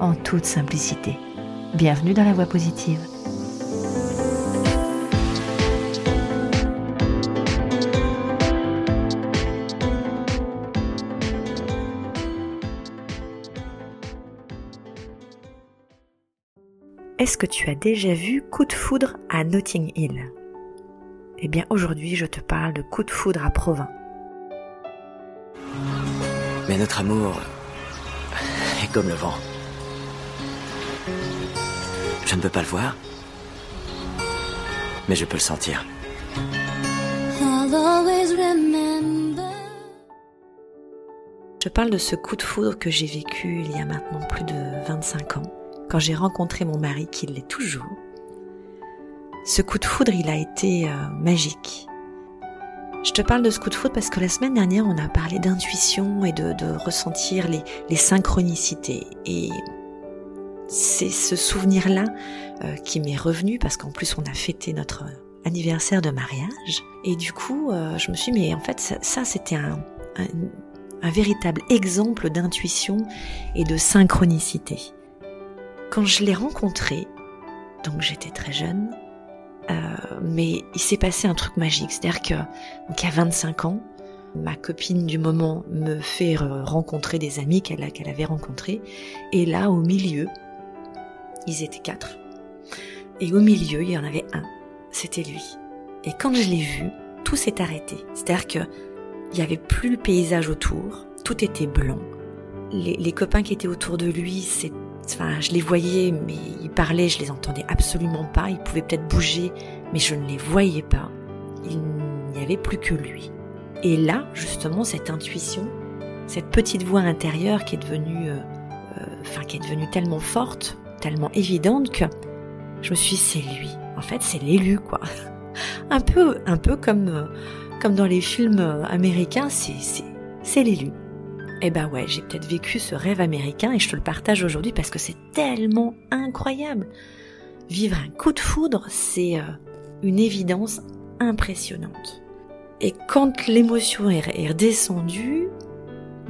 en toute simplicité. Bienvenue dans la voie positive. Est-ce que tu as déjà vu Coup de foudre à Notting Hill? Eh bien aujourd'hui je te parle de Coup de foudre à Provins. Mais notre amour est comme le vent. Je ne peux pas le voir, mais je peux le sentir. Je parle de ce coup de foudre que j'ai vécu il y a maintenant plus de 25 ans quand j'ai rencontré mon mari, qui l'est toujours. Ce coup de foudre, il a été euh, magique. Je te parle de ce coup de foudre parce que la semaine dernière, on a parlé d'intuition et de, ressentir les, synchronicités. Et c'est ce souvenir-là euh, qui m'est revenu parce qu'en plus, on a fêté notre anniversaire de mariage. Et du coup, euh, je me suis dit, mais en fait, ça, c'était un, véritable exemple d'intuition et de synchronicité. Quand je l'ai rencontré, donc j'étais très jeune, euh, mais il s'est passé un truc magique. C'est-à-dire que, donc, a 25 ans, ma copine du moment me fait rencontrer des amis qu'elle avait rencontrés. Et là, au milieu, ils étaient quatre. Et au milieu, il y en avait un. C'était lui. Et quand je l'ai vu, tout s'est arrêté. C'est-à-dire que il n'y avait plus le paysage autour. Tout était blanc. Les, les copains qui étaient autour de lui, c'était Enfin, je les voyais, mais ils parlaient, je les entendais absolument pas. Ils pouvaient peut-être bouger, mais je ne les voyais pas. Il n'y avait plus que lui. Et là, justement, cette intuition, cette petite voix intérieure qui est devenue, euh, euh, enfin, qui est devenue tellement forte, tellement évidente que je me suis c'est lui. En fait, c'est l'élu, quoi. Un peu, un peu comme, euh, comme dans les films américains, c'est, c'est, c'est l'élu. Eh ben ouais, j'ai peut-être vécu ce rêve américain et je te le partage aujourd'hui parce que c'est tellement incroyable. Vivre un coup de foudre, c'est euh, une évidence impressionnante. Et quand l'émotion est redescendue,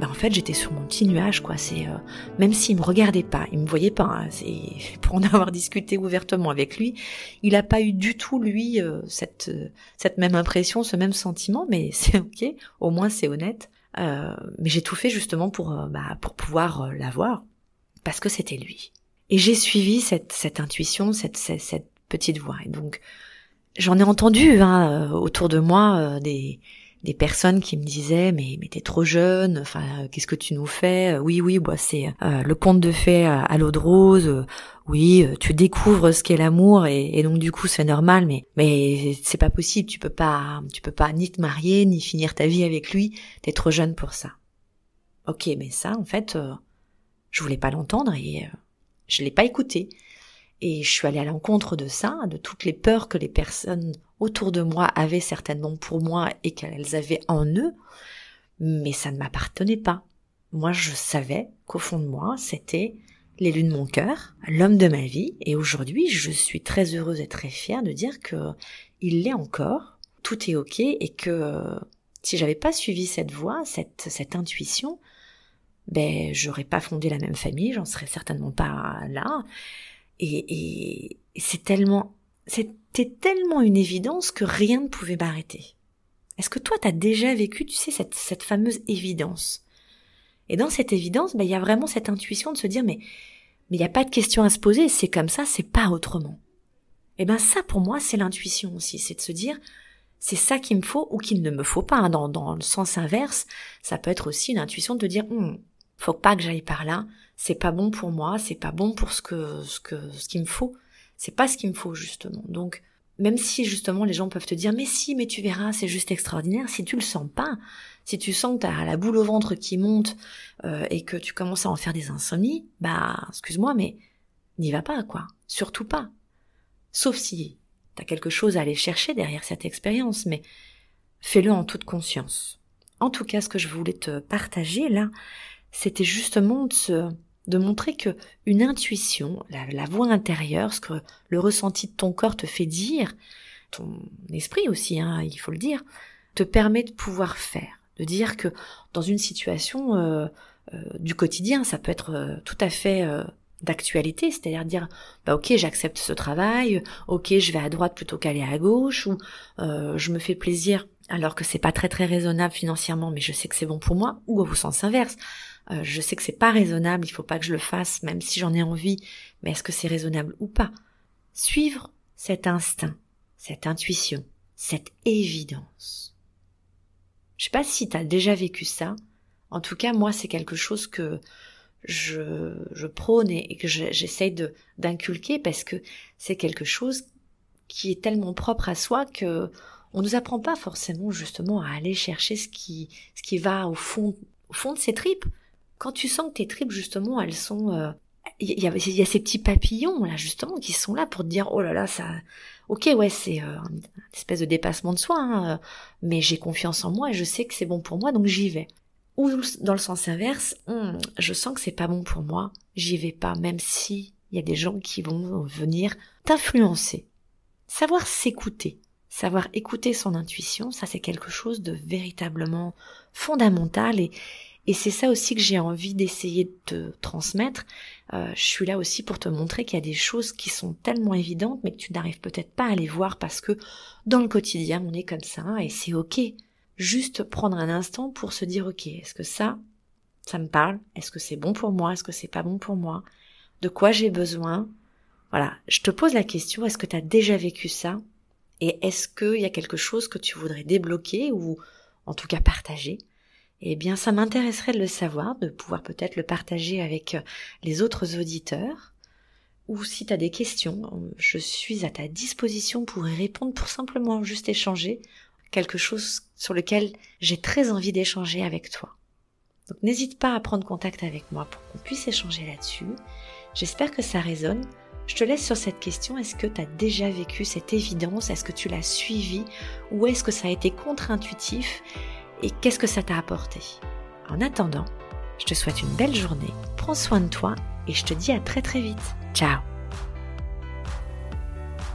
ben en fait j'étais sur mon petit nuage quoi. C'est euh, même s'il me regardait pas, il me voyait pas. Hein, pour en avoir discuté ouvertement avec lui, il n'a pas eu du tout lui euh, cette cette même impression, ce même sentiment. Mais c'est ok, au moins c'est honnête. Euh, mais j'ai tout fait justement pour, euh, bah, pour pouvoir euh, l'avoir, parce que c'était lui. Et j'ai suivi cette, cette intuition, cette, cette, petite voix. Et donc, j'en ai entendu hein, autour de moi des, des personnes qui me disaient mais mais t'es trop jeune enfin qu'est-ce que tu nous fais? Oui oui bah c'est le conte de fées à l'eau de rose oui, euh, tu découvres ce qu'est l'amour et, donc du coup c'est normal, mais mais c'est pas possible. Tu peux pas, tu peux pas ni te marier ni finir ta vie avec lui. T'es trop jeune pour ça. Ok, mais ça en fait, euh, je voulais pas l'entendre et euh, je l'ai pas écouté. Et je suis allée à l'encontre de ça, de toutes les peurs que les personnes autour de moi avaient certainement pour moi et qu'elles avaient en eux, mais ça ne m'appartenait pas. Moi, je savais qu'au fond de moi, c'était l'élu de mon cœur, l'homme de ma vie, et aujourd'hui je suis très heureuse et très fière de dire que il l'est encore, tout est ok, et que si j'avais pas suivi cette voie, cette, intuition, ben j'aurais pas fondé la même famille, j'en serais certainement pas là, et, et c'est tellement, c'était tellement une évidence que rien ne pouvait m'arrêter. Est-ce que toi t'as déjà vécu, tu sais, cette, cette fameuse évidence? Et dans cette évidence, ben, il y a vraiment cette intuition de se dire mais mais il n'y a pas de question à se poser, c'est comme ça, c'est pas autrement. Et ben ça pour moi c'est l'intuition aussi, c'est de se dire c'est ça qu'il me faut ou qu'il ne me faut pas. Hein. Dans, dans le sens inverse, ça peut être aussi une intuition de dire hum, faut pas que j'aille par là, c'est pas bon pour moi, c'est pas bon pour ce que ce que ce qu'il me faut, c'est pas ce qu'il me faut justement. Donc même si justement les gens peuvent te dire mais si mais tu verras c'est juste extraordinaire si tu le sens pas si tu sens que t'as la boule au ventre qui monte euh, et que tu commences à en faire des insomnies bah excuse-moi mais n'y va pas, quoi. Surtout pas. Sauf si t'as quelque chose à aller chercher derrière cette expérience, mais fais-le en toute conscience. En tout cas, ce que je voulais te partager là, c'était justement de, de montrer que une intuition, la, voix intérieure, ce que le ressenti de ton corps te fait dire, ton esprit aussi, hein, il faut le dire, te permet de pouvoir faire, de dire que dans une situation euh, euh, du quotidien, ça peut être euh, tout à fait d'actualité, c'est-à-dire dire bah ok j'accepte ce travail, ok je vais à droite plutôt qu'aller à gauche, ou je me fais plaisir alors que c'est pas très très raisonnable financièrement, mais je sais que c'est bon pour moi, ou au sens inverse, je sais que c'est pas raisonnable, il faut pas que je le fasse, même si j'en ai envie, mais est-ce que c'est raisonnable ou pas? Suivre cet instinct, cette intuition, cette évidence. Je sais pas si tu as déjà vécu ça. En tout cas, moi, c'est quelque chose que je, je prône et que j'essaye d'inculquer parce que c'est quelque chose qui est tellement propre à soi que on nous apprend pas forcément justement à aller chercher ce qui ce qui va au fond au fond de ses tripes. Quand tu sens que tes tripes justement elles sont euh, il y, a, y a ces petits papillons là justement qui sont là pour te dire oh là là ça ok ouais c'est euh, une espèce de dépassement de soi hein, euh, mais j'ai confiance en moi et je sais que c'est bon pour moi donc j'y vais. Ou dans le sens inverse hmm, je sens que c'est pas bon pour moi j'y vais pas même si il y a des gens qui vont venir t'influencer. Savoir s'écouter savoir écouter son intuition ça c'est quelque chose de véritablement fondamental et et c'est ça aussi que j'ai envie d'essayer de te transmettre. Euh, je suis là aussi pour te montrer qu'il y a des choses qui sont tellement évidentes, mais que tu n'arrives peut-être pas à les voir parce que dans le quotidien, on est comme ça et c'est ok. Juste prendre un instant pour se dire ok, est-ce que ça, ça me parle? Est-ce que c'est bon pour moi? Est-ce que c'est pas bon pour moi? De quoi j'ai besoin? Voilà, je te pose la question, est-ce que tu as déjà vécu ça? Et est-ce qu'il y a quelque chose que tu voudrais débloquer ou en tout cas partager? Eh bien ça m'intéresserait de le savoir, de pouvoir peut-être le partager avec euh, les autres auditeurs. Ou si tu as des questions, euh, je suis à ta disposition pour y répondre, pour simplement juste échanger quelque chose sur lequel j'ai très envie d'échanger avec toi. Donc n'hésite pas à prendre contact avec moi pour qu'on puisse échanger là-dessus. J'espère que ça résonne. Je te laisse sur cette question. Est-ce que tu as déjà vécu cette évidence? Est-ce que tu l'as suivi Ou est-ce que ça a été contre-intuitif? Et qu'est-ce que ça t'a apporté? En attendant, je te souhaite une belle journée, prends soin de toi et je te dis à très très vite. Ciao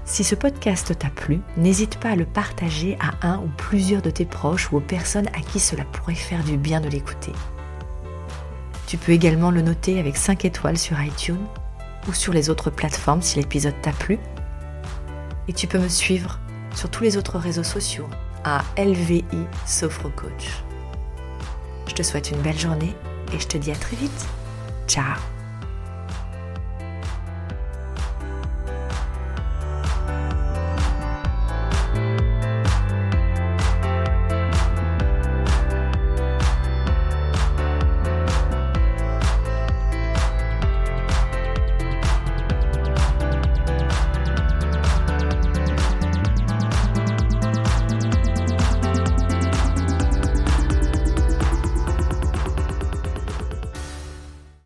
Si ce podcast t'a plu, n'hésite pas à le partager à un ou plusieurs de tes proches ou aux personnes à qui cela pourrait faire du bien de l'écouter. Tu peux également le noter avec 5 étoiles sur iTunes ou sur les autres plateformes si l'épisode t'a plu. Et tu peux me suivre sur tous les autres réseaux sociaux à LVI Coach. Je te souhaite une belle journée et je te dis à très vite. Ciao